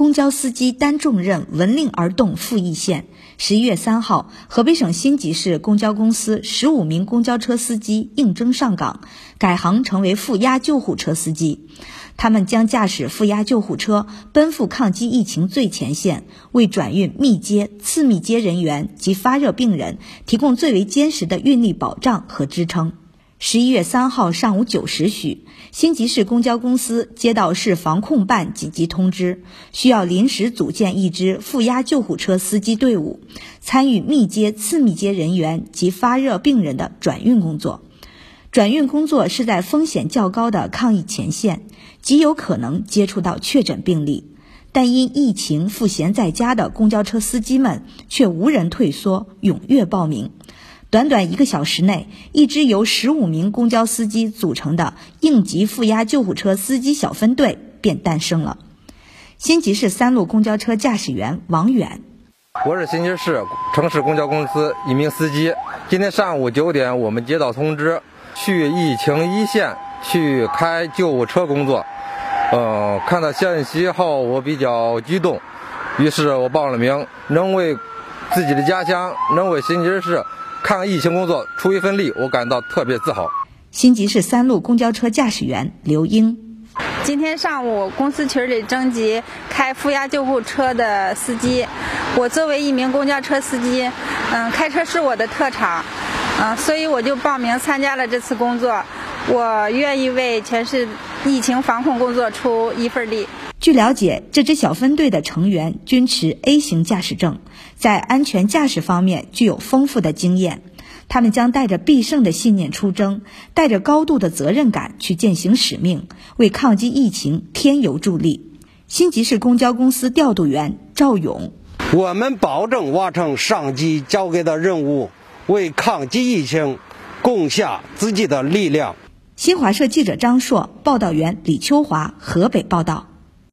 公交司机担重任，闻令而动赴一线。十一月三号，河北省辛集市公交公司十五名公交车司机应征上岗，改行成为负压救护车司机。他们将驾驶负压救护车奔赴抗击疫情最前线，为转运密接、次密接人员及发热病人提供最为坚实的运力保障和支撑。十一月三号上午九时许，辛集市公交公司接到市防控办紧急通知，需要临时组建一支负压救护车司机队伍，参与密接、次密接人员及发热病人的转运工作。转运工作是在风险较高的抗疫前线，极有可能接触到确诊病例，但因疫情赋闲在家的公交车司机们却无人退缩，踊跃报名。短短一个小时内，一支由十五名公交司机组成的应急负压救护车司机小分队便诞生了。辛集市三路公交车驾驶员王远，我是辛集市城市公交公司一名司机。今天上午九点，我们接到通知，去疫情一线去开救护车工作。呃，看到信息后，我比较激动，于是我报了名，能为自己的家乡，能为辛集市。抗疫情工作出一份力，我感到特别自豪。辛集市三路公交车驾驶员刘英，今天上午公司群里征集开负压救护车的司机，我作为一名公交车司机，嗯，开车是我的特长，嗯，所以我就报名参加了这次工作。我愿意为全市疫情防控工作出一份力。据了解，这支小分队的成员均持 A 型驾驶证，在安全驾驶方面具有丰富的经验。他们将带着必胜的信念出征，带着高度的责任感去践行使命，为抗击疫情添油助力。辛集市公交公司调度员赵勇：我们保证完成上级交给的任务，为抗击疫情贡献自己的力量。新华社记者张硕，报道员李秋华，河北报道。